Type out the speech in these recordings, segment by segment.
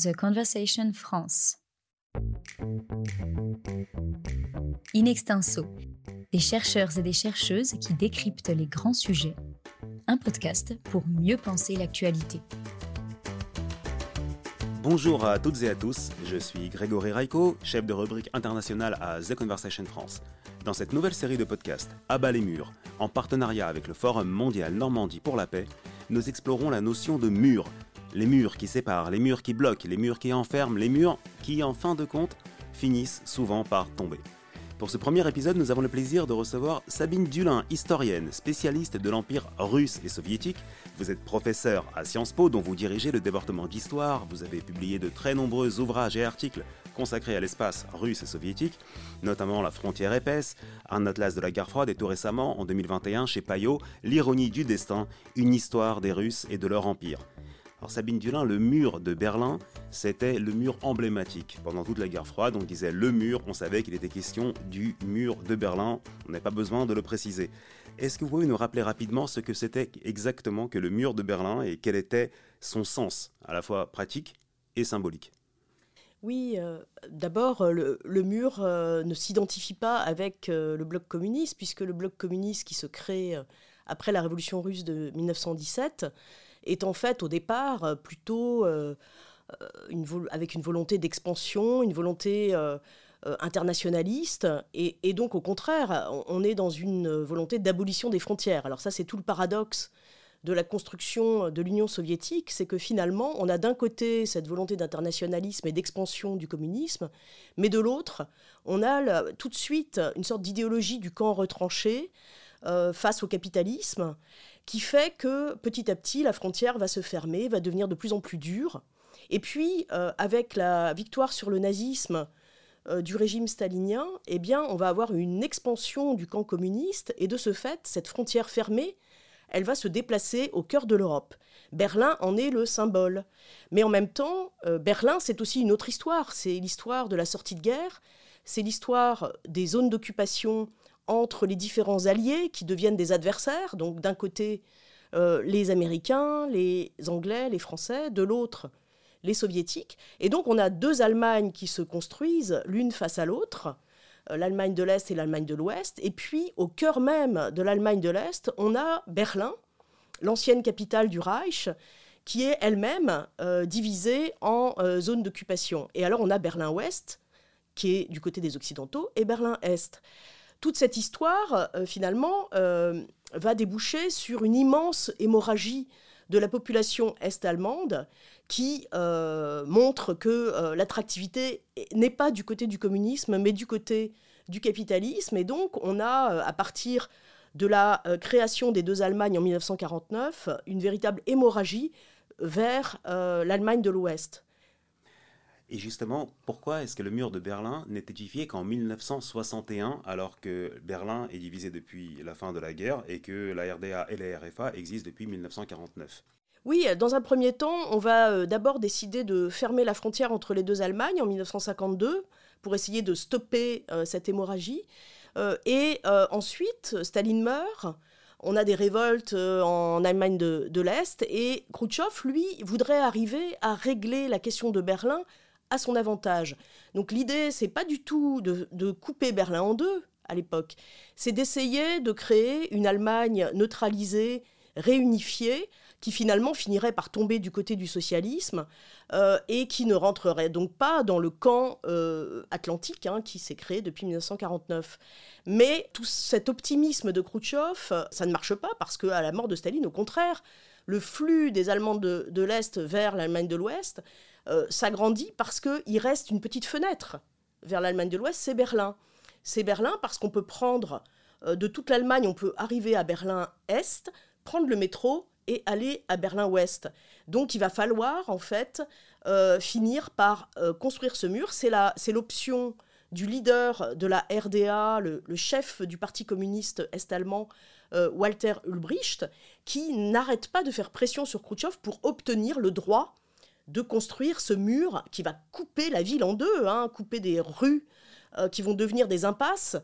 The Conversation France. In extenso, des chercheurs et des chercheuses qui décryptent les grands sujets. Un podcast pour mieux penser l'actualité. Bonjour à toutes et à tous, je suis Grégory Raiko, chef de rubrique internationale à The Conversation France. Dans cette nouvelle série de podcasts, Abat les murs, en partenariat avec le Forum mondial Normandie pour la paix, nous explorons la notion de mur les murs qui séparent, les murs qui bloquent, les murs qui enferment, les murs qui, en fin de compte, finissent souvent par tomber. Pour ce premier épisode, nous avons le plaisir de recevoir Sabine Dulin, historienne, spécialiste de l'Empire russe et soviétique. Vous êtes professeur à Sciences Po, dont vous dirigez le département d'histoire. Vous avez publié de très nombreux ouvrages et articles consacrés à l'espace russe et soviétique, notamment La frontière épaisse, un atlas de la guerre froide et tout récemment, en 2021, chez Payot, L'ironie du destin, une histoire des Russes et de leur empire. Alors Sabine Dulin, le mur de Berlin, c'était le mur emblématique. Pendant toute la guerre froide, on disait le mur, on savait qu'il était question du mur de Berlin, on n'a pas besoin de le préciser. Est-ce que vous pouvez nous rappeler rapidement ce que c'était exactement que le mur de Berlin et quel était son sens, à la fois pratique et symbolique? Oui, euh, d'abord, euh, le, mur euh, ne s'identifie pas avec le bloc communiste, puisque le bloc communiste qui se crée après la révolution russe de 1917 est en fait au départ euh, plutôt euh, euh, avec une volonté d'expansion, une volonté internationaliste, et, donc au contraire, on, est dans une volonté d'abolition des frontières. Alors ça, c'est tout le paradoxe de la construction de l'Union soviétique, c'est que finalement, on a d'un côté cette volonté d'internationalisme et d'expansion du communisme, mais de l'autre, on a tout de suite une sorte d'idéologie du camp retranché face au capitalisme, qui fait que petit à petit, la frontière va se fermer, va devenir de plus en plus dure. Et puis, euh, avec la victoire sur le nazisme euh, du régime stalinien, eh bien, on va avoir une expansion du camp communiste, et de ce fait, cette frontière fermée, elle va se déplacer au cœur de l'Europe. Berlin en est le symbole. Mais en même temps, euh, Berlin, c'est aussi une autre histoire. C'est l'histoire de la sortie de guerre, c'est l'histoire des zones d'occupation entre les différents alliés qui deviennent des adversaires. Donc d'un côté, euh, les Américains, les Anglais, les Français, de l'autre, les Soviétiques. Et donc on a deux Allemagnes qui se construisent l'une face à l'autre, euh, l'Allemagne de l'Est et l'Allemagne de l'Ouest. Et puis au cœur même de l'Allemagne de l'Est, on a Berlin, l'ancienne capitale du Reich, qui est elle-même euh, divisée en zones d'occupation. Et alors on a Berlin-Ouest, qui est du côté des Occidentaux, et Berlin-Est toute cette histoire, euh, finalement, euh, va déboucher sur une immense hémorragie de la population est-allemande qui euh, montre que l'attractivité n'est pas du côté du communisme, mais du côté du capitalisme. Et donc, on a, à partir de la création des deux Allemagnes en 1949, une véritable hémorragie vers l'Allemagne de l'Ouest. Et justement, pourquoi est-ce que le mur de Berlin n'est édifié qu'en 1961, alors que Berlin est divisé depuis la fin de la guerre et que la RDA et la RFA existent depuis 1949 oui, dans un premier temps, on va euh, d'abord décider de fermer la frontière entre les deux Allemagnes en 1952 pour essayer de stopper euh, cette hémorragie. Euh, et ensuite, Staline meurt. On a des révoltes en Allemagne de, de l'Est et Khrouchtchev, lui, voudrait arriver à régler la question de Berlin à son avantage. Donc l'idée, c'est pas du tout de, couper Berlin en deux à l'époque, c'est d'essayer de créer une Allemagne neutralisée, réunifiée, qui finalement finirait par tomber du côté du socialisme euh, et qui ne rentrerait donc pas dans le camp euh, atlantique hein, qui s'est créé depuis 1949. Mais tout cet optimisme de Khrouchtchev, ça ne marche pas parce qu'à la mort de Staline, au contraire, le flux des Allemands de, de l'Est vers l'Allemagne de l'Ouest euh, s'agrandit parce qu'il reste une petite fenêtre vers l'Allemagne de l'Ouest, c'est Berlin. C'est Berlin parce qu'on peut prendre euh, de toute l'Allemagne, on peut arriver à Berlin-Est, prendre le métro et aller à Berlin-Ouest. Donc il va falloir en fait euh, finir par construire ce mur. C'est l'option du leader de la RDA, le, chef du Parti communiste est-allemand, Walter Ulbricht, qui n'arrête pas de faire pression sur Khrouchtchev pour obtenir le droit de construire ce mur qui va couper la ville en deux, hein, couper des rues euh, qui vont devenir des impasses.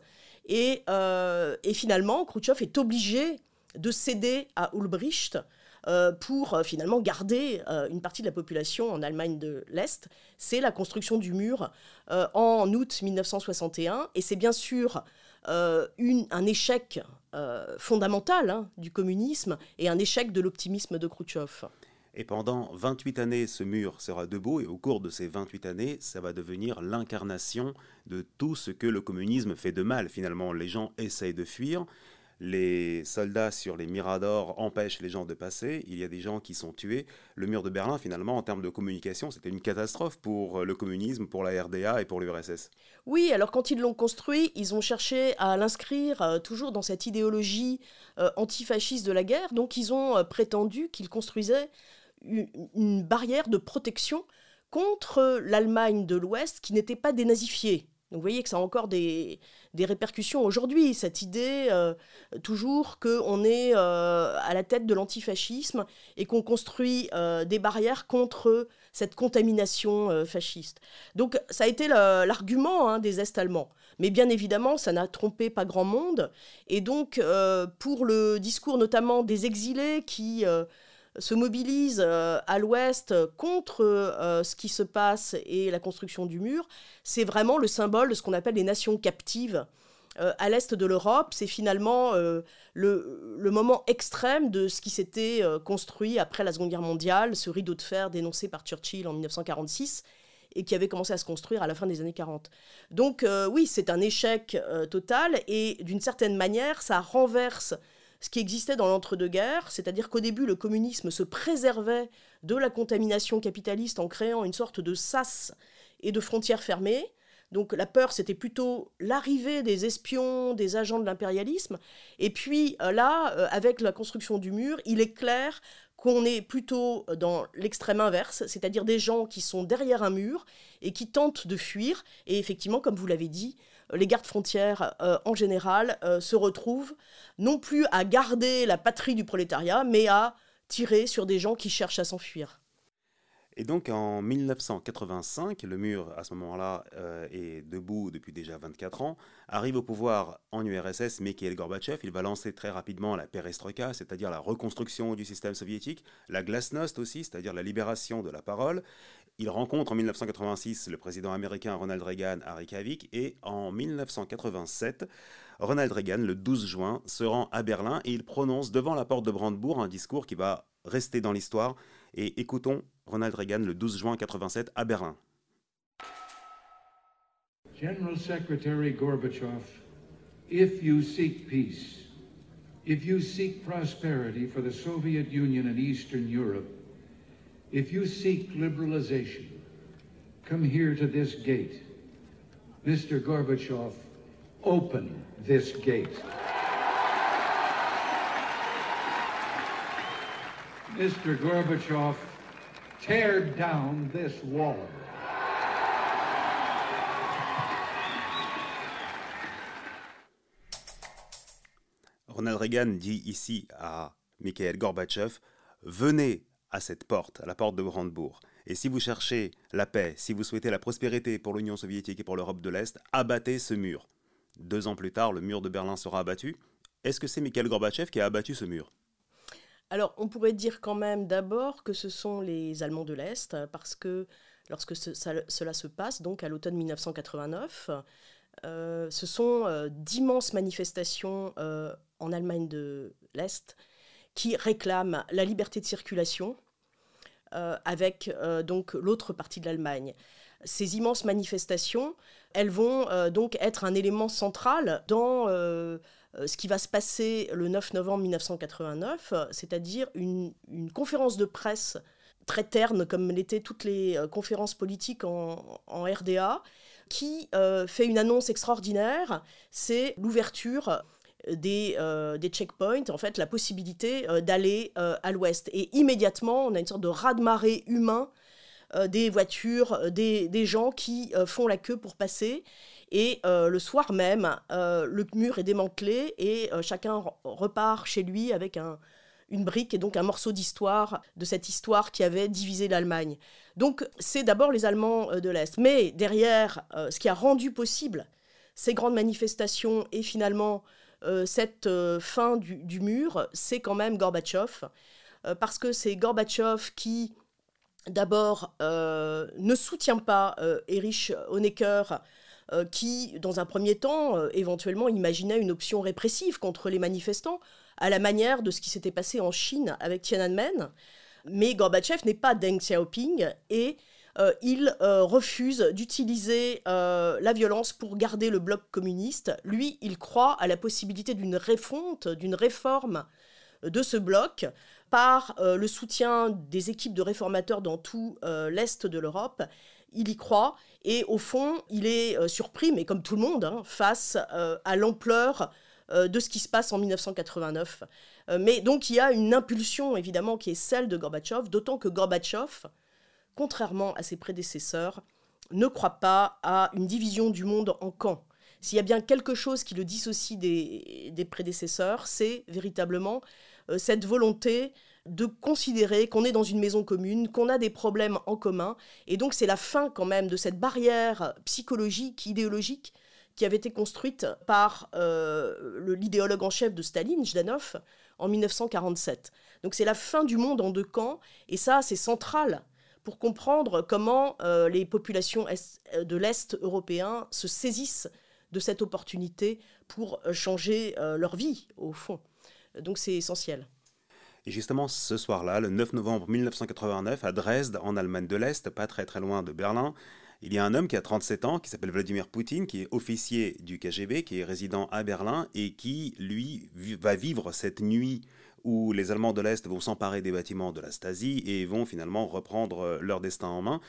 Et, euh, finalement, Khrouchtchev est obligé de céder à Ulbricht pour finalement garder une partie de la population en Allemagne de l'Est. C'est la construction du mur en août 1961. Et c'est bien sûr un échec fondamental hein, du communisme et un échec de l'optimisme de Khrouchtchev. Et pendant 28 années, ce mur sera debout, et au cours de ces 28 années, ça va devenir l'incarnation de tout ce que le communisme fait de mal. Finalement, les gens essayent de fuir, les soldats sur les miradors empêchent les gens de passer, il y a des gens qui sont tués. Le mur de Berlin, finalement, en termes de communication, c'était une catastrophe pour le communisme, pour la RDA et pour l'URSS. Oui, alors quand ils l'ont construit, ils ont cherché à l'inscrire euh, toujours dans cette idéologie euh, antifasciste de la guerre, donc ils ont euh, prétendu qu'ils construisaient une, barrière de protection contre l'Allemagne de l'Ouest qui n'était pas dénazifiée. Donc vous voyez que ça a encore des, répercussions aujourd'hui, cette idée euh, toujours qu'on est euh, à la tête de l'antifascisme et qu'on construit euh, des barrières contre cette contamination fasciste. Donc ça a été l'argument hein, des Est-Allemands. Mais bien évidemment, ça n'a trompé pas grand monde. Et donc pour le discours notamment des exilés qui se mobilise euh, à l'ouest contre euh, ce qui se passe et la construction du mur, c'est vraiment le symbole de ce qu'on appelle les nations captives. Euh, à l'est de l'Europe, c'est finalement le, moment extrême de ce qui s'était construit après la Seconde Guerre mondiale, ce rideau de fer dénoncé par Churchill en 1946 et qui avait commencé à se construire à la fin des années 40. Donc oui, c'est un échec total et d'une certaine manière, ça renverse ce qui existait dans l'entre-deux-guerres, c'est-à-dire qu'au début, le communisme se préservait de la contamination capitaliste en créant une sorte de sas et de frontières fermées. Donc la peur, c'était plutôt l'arrivée des espions, des agents de l'impérialisme. Et puis euh, là, euh, avec la construction du mur, il est clair qu'on est plutôt dans l'extrême inverse, c'est-à-dire des gens qui sont derrière un mur et qui tentent de fuir. Et effectivement, comme vous l'avez dit, les gardes frontières euh, en général euh, se retrouvent non plus à garder la patrie du prolétariat, mais à tirer sur des gens qui cherchent à s'enfuir. Et donc en 1985, le mur à ce moment-là euh, est debout depuis déjà 24 ans, arrive au pouvoir en URSS Mikhail Gorbatchev, il va lancer très rapidement la perestroïka, c'est-à-dire la reconstruction du système soviétique, la glasnost aussi, c'est-à-dire la libération de la parole. Il rencontre en 1986 le président américain Ronald Reagan à Reykjavik et en 1987, Ronald Reagan, le 12 juin, se rend à Berlin et il prononce devant la porte de Brandebourg un discours qui va rester dans l'histoire. Et écoutons Ronald Reagan le 12 juin 87 à Berlin. General Secretary Gorbachev, if you seek peace, if you seek prosperity for the Soviet Union and Eastern Europe, if you seek liberalization, come here to this gate. Mr. Gorbachev, open this gate. Mr. Gorbachev, tear down this wall. Ronald Reagan dit ici à Mikhail Gorbatchev Venez à cette porte, à la porte de Brandebourg. Et si vous cherchez la paix, si vous souhaitez la prospérité pour l'Union soviétique et pour l'Europe de l'Est, abattez ce mur. Deux ans plus tard, le mur de Berlin sera abattu. Est-ce que c'est Mikhail Gorbatchev qui a abattu ce mur? Alors, on pourrait dire quand même d'abord que ce sont les Allemands de l'Est, parce que lorsque cela se passe, donc à l'automne 1989, euh, ce sont euh, d'immenses manifestations euh, en Allemagne de l'Est qui réclament la liberté de circulation avec donc l'autre partie de l'Allemagne. Ces immenses manifestations, elles vont donc être un élément central dans euh, ce qui va se passer le 9 novembre 1989, c'est-à-dire une, conférence de presse très terne, comme l'étaient toutes les euh, conférences politiques en, RDA, qui euh, fait une annonce extraordinaire, c'est l'ouverture des, des, checkpoints, en fait, la possibilité d'aller à l'ouest. Et immédiatement, on a une sorte de raz-de-marée humain des voitures, des, des gens qui font la queue pour passer. Et euh, le soir même, euh, le mur est démantelé et euh, chacun repart chez lui avec une brique et donc un morceau d'histoire de cette histoire qui avait divisé l'Allemagne. Donc c'est d'abord les Allemands de l'Est. Mais derrière, ce qui a rendu possible ces grandes manifestations et finalement cette fin du, mur, c'est quand même Gorbatchev. parce que c'est Gorbatchev qui, d'abord, ne soutient pas Erich Honecker, qui, dans un premier temps, éventuellement imaginait une option répressive contre les manifestants, à la manière de ce qui s'était passé en Chine avec Tiananmen. Mais Gorbatchev n'est pas Deng Xiaoping et euh, il euh, refuse d'utiliser euh, la violence pour garder le bloc communiste. Lui, il croit à la possibilité d'une réforme de ce bloc par le soutien des équipes de réformateurs dans tout l'Est de l'Europe. Il y croit et au fond, il est surpris, mais comme tout le monde, hein, face à l'ampleur de ce qui se passe en 1989. mais donc il y a une impulsion évidemment qui est celle de Gorbatchev, d'autant que Gorbatchev, contrairement à ses prédécesseurs, ne croit pas à une division du monde en camps. S'il y a bien quelque chose qui le dissocie des, prédécesseurs, c'est véritablement euh, cette volonté de considérer qu'on est dans une maison commune, qu'on a des problèmes en commun. Et donc c'est la fin quand même de cette barrière psychologique, idéologique, qui avait été construite par euh, l'idéologue en chef de Staline, Jdanov, en 1947. Donc c'est la fin du monde en deux camps, et ça c'est central pour comprendre comment euh, les populations euh, de l'Est européen se saisissent de cette opportunité pour euh, changer leur vie, au fond. Donc c'est essentiel. Et justement, ce soir-là, le 9 novembre 1989, à Dresde, en Allemagne de l'Est, pas très très loin de Berlin, il y a un homme qui a 37 ans, qui s'appelle Vladimir Poutine, qui est officier du KGB, qui est résident à Berlin et qui, lui, va vivre cette nuit où les Allemands de l'Est vont s'emparer des bâtiments de la Stasi et vont finalement reprendre euh, leur destin en main.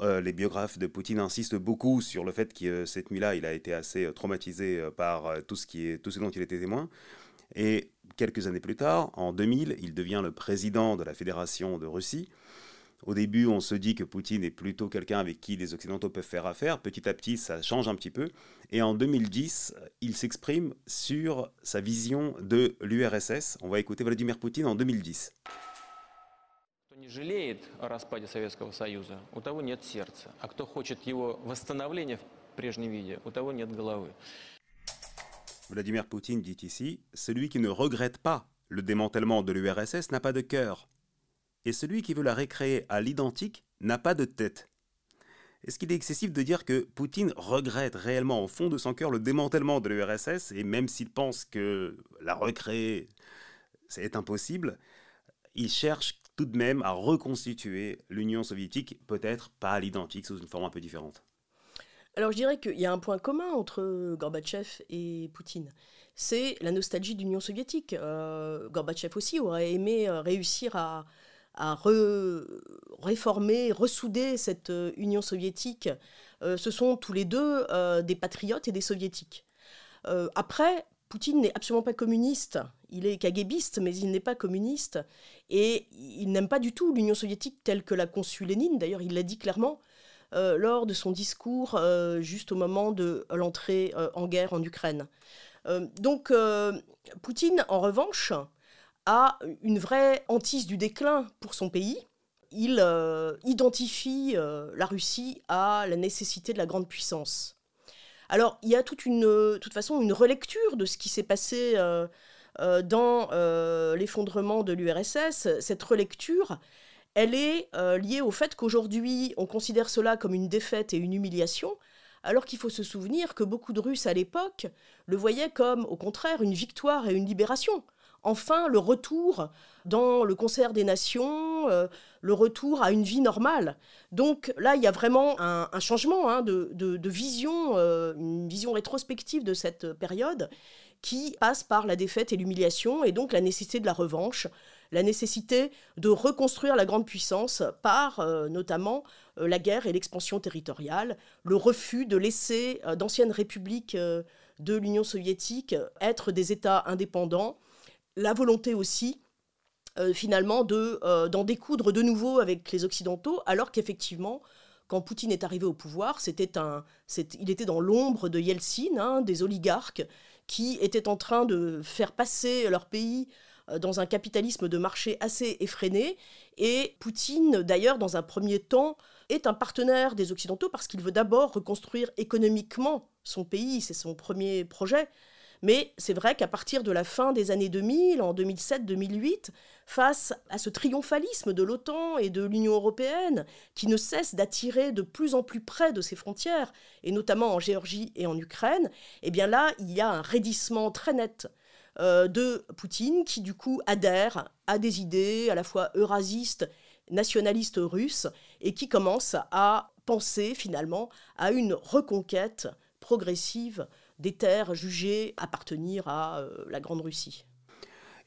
Euh, les biographes de Poutine insistent beaucoup sur le fait que euh, cette nuit-là, il a été assez traumatisé par tout ce, tout ce dont il était témoin. Et quelques années plus tard, en 2000, il devient le président de la Fédération de Russie. Au début, on se dit que Poutine est plutôt quelqu'un avec qui les Occidentaux peuvent faire affaire. Petit à petit, ça change un petit peu. Et en 2010, il s'exprime sur sa vision de l'URSS. On va écouter Vladimir Poutine en 2010. не жалеет о распаде Советского Союза, у того нет сердца. А кто хочет его восстановления в прежнем виде, у того нет головы. Vladimir Poutine dit ici Celui qui ne regrette pas le démantèlement de l'URSS n'a pas de cœur et celui qui veut la récréer à l'identique n'a pas de tête. Est-ce qu'il est excessif de dire que Poutine regrette réellement au fond de son cœur le démantèlement de l'URSS et même s'il pense que la recréer c'est impossible, il cherche tout de même à reconstituer l'Union soviétique, peut-être pas à l'identique, sous une forme un peu différente Alors je dirais qu'il y a un point commun entre Gorbatchev et Poutine c'est la nostalgie de l'Union soviétique. Euh, Gorbatchev aussi aurait aimé euh, réussir à, à réformer, ressouder cette euh, Union soviétique. Euh, ce sont tous les deux euh, des patriotes et des soviétiques. après, Poutine n'est absolument pas communiste. Il est KGBiste, mais il n'est pas communiste. Et il n'aime pas du tout l'Union soviétique telle que l'a conçue Lénine. D'ailleurs, il l'a dit clairement lors de son discours juste au moment de l'entrée en guerre en Ukraine. donc, Poutine, en revanche, a une vraie hantise du déclin pour son pays. Il euh, identifie euh, la Russie à la nécessité de la grande puissance. Alors, il y a toute une, toute façon une relecture de ce qui s'est passé euh, dans l'effondrement de l'URSS. Cette relecture, elle est liée au fait qu'aujourd'hui, on considère cela comme une défaite et une humiliation, alors qu'il faut se souvenir que beaucoup de Russes à l'époque le voyaient comme, au contraire, une victoire et une libération enfin le retour dans le concert des nations, euh, le retour à une vie normale. Donc là, il y a vraiment un, changement hein, de, vision, euh, une vision rétrospective de cette période qui passe par la défaite et l'humiliation, et donc la nécessité de la revanche, la nécessité de reconstruire la grande puissance par euh, notamment la guerre et l'expansion territoriale, le refus de laisser d'anciennes républiques de l'Union soviétique être des États indépendants, la volonté aussi euh, finalement de euh, d'en découdre de nouveau avec les occidentaux alors qu'effectivement quand Poutine est arrivé au pouvoir c'était un il était dans l'ombre de Yeltsin hein, des oligarques qui étaient en train de faire passer leur pays euh, dans un capitalisme de marché assez effréné. Et Poutine d'ailleurs dans un premier temps est un partenaire des occidentaux parce qu'il veut d'abord reconstruire économiquement son pays. C'est son premier projet Mais c'est vrai qu'à partir de la fin des années 2000, en 2007-2008, face à ce triomphalisme de l'OTAN et de l'Union européenne, qui ne cesse d'attirer de plus en plus près de ses frontières, et notamment en Géorgie et en Ukraine, eh bien là, il y a un raidissement très net euh, de Poutine, qui du coup adhère à des idées à la fois eurasistes, nationalistes russes, et qui commence à penser finalement à une reconquête progressive des terres jugées appartenir à euh, la Grande Russie.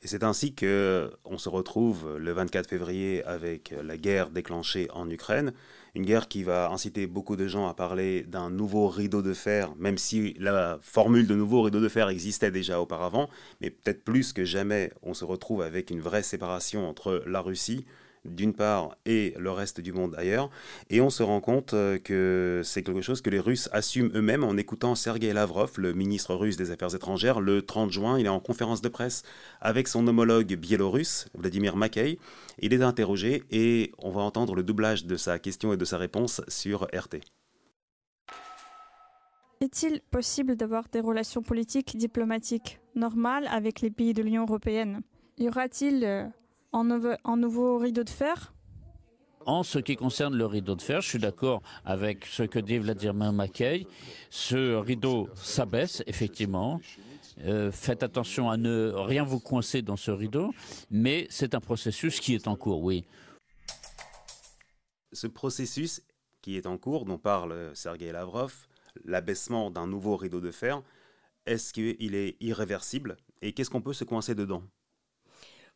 Et c'est ainsi que on se retrouve le 24 février avec la guerre déclenchée en Ukraine, une guerre qui va inciter beaucoup de gens à parler d'un nouveau rideau de fer, même si la formule de nouveau rideau de fer existait déjà auparavant, mais peut-être plus que jamais, on se retrouve avec une vraie séparation entre la Russie, d'une part, et le reste du monde ailleurs. Et on se rend compte euh, que c'est quelque chose que les Russes assument eux-mêmes en écoutant Sergei Lavrov, le ministre russe des Affaires étrangères, le 30 juin. Il est en conférence de presse avec son homologue biélorusse, Vladimir Makey. Il est interrogé et on va entendre le doublage de sa question et de sa réponse sur RT. Est-il possible d'avoir des relations politiques diplomatiques normales avec les pays de l'Union européenne? Y aura-t-il en, nouveau rideau de fer? En ce qui concerne le rideau de fer, je suis d'accord avec ce que dit Vladimir Mackay. Ce rideau s'abaisse, effectivement. Euh, faites attention à ne rien vous coincer dans ce rideau, mais c'est un processus qui est en cours, oui. Ce processus qui est en cours, dont parle Sergei Lavrov, l'abaissement d'un nouveau rideau de fer, est-ce qu'il est irréversible Et qu'est-ce qu'on peut se coincer dedans?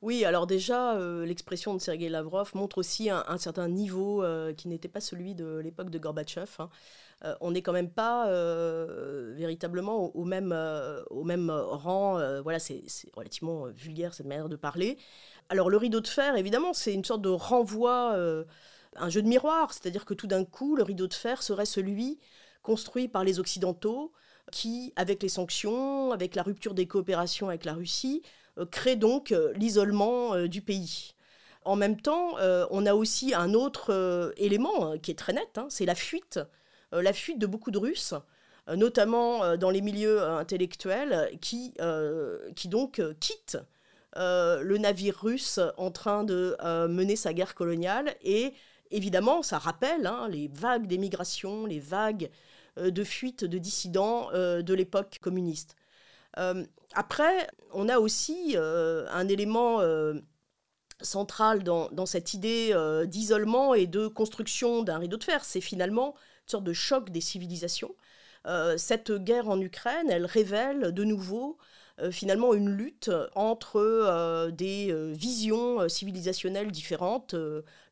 Oui, alors déjà, euh, l'expression de Sergei Lavrov montre aussi un, certain niveau euh, qui n'était pas celui de l'époque de Gorbatchev. Hein. Euh, on n'est quand même pas véritablement au, même, au même rang. voilà, c'est relativement vulgaire cette manière de parler. Alors le rideau de fer, évidemment, c'est une sorte de renvoi, un jeu de miroir, c'est-à-dire que tout d'un coup, le rideau de fer serait celui construit par les Occidentaux qui, avec les sanctions, avec la rupture des coopérations avec la Russie, crée donc euh, l'isolement euh, du pays. En même temps, on a aussi un autre élément qui est très net, hein, c'est la fuite, la fuite de beaucoup de Russes, notamment dans les milieux intellectuels, qui, qui donc quittent le navire russe en train de mener sa guerre coloniale. Et évidemment, ça rappelle hein, les vagues d'émigration, les vagues de fuite de dissidents de l'époque communiste. Euh, après, on a aussi euh, un élément euh, central dans, cette idée d'isolement et de construction d'un rideau de fer. C'est finalement une sorte de choc des civilisations. cette guerre en Ukraine, elle révèle de nouveau finalement une lutte entre des visions civilisationnelles différentes,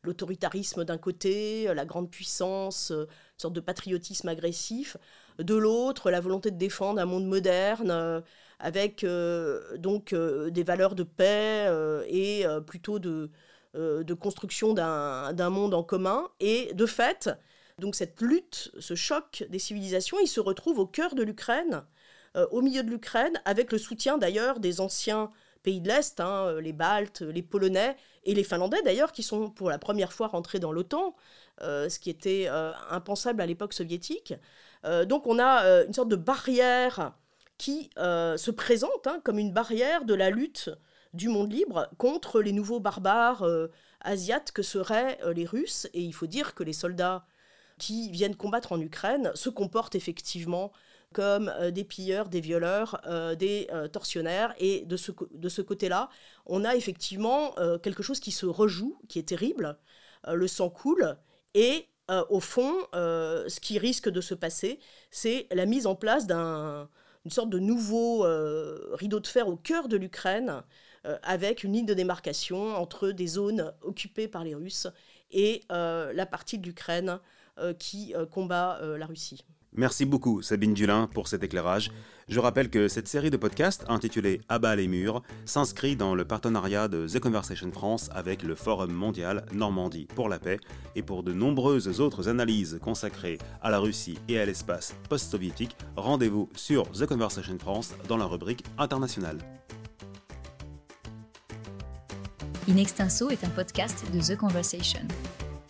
l'autoritarisme d'un côté, la grande puissance, une sorte de patriotisme agressif, de l'autre la volonté de défendre un monde moderne euh, avec euh, donc euh, des valeurs de paix et plutôt de, de construction d'un monde en commun. Et de fait, donc cette lutte, ce choc des civilisations, il se retrouve au cœur de l'Ukraine, au milieu de l'Ukraine, avec le soutien d'ailleurs des anciens pays de l'Est, hein, les Baltes, les Polonais et les Finlandais d'ailleurs, qui sont pour la première fois rentrés dans l'OTAN, ce qui était impensable à l'époque soviétique. Euh, donc on a euh, une sorte de barrière qui euh, se présente hein, comme une barrière de la lutte du monde libre contre les nouveaux barbares asiates que seraient les Russes. Et il faut dire que les soldats qui viennent combattre en Ukraine se comportent effectivement comme des pilleurs, des violeurs, des tortionnaires. Et de ce, de ce côté-là, on a effectivement quelque chose qui se rejoue, qui est terrible. le sang coule. Et euh, au fond, euh, ce qui risque de se passer, c'est la mise en place d'une sorte de nouveau euh, rideau de fer au cœur de l'Ukraine, avec une ligne de démarcation entre des zones occupées par les Russes et la partie de l'Ukraine qui combat la Russie. Merci beaucoup Sabine Dulin pour cet éclairage. Je rappelle que cette série de podcasts intitulée Abat les murs s'inscrit dans le partenariat de The Conversation France avec le Forum mondial Normandie pour la paix et pour de nombreuses autres analyses consacrées à la Russie et à l'espace post-soviétique, rendez-vous sur The Conversation France dans la rubrique internationale. In Extenso est un podcast de The Conversation.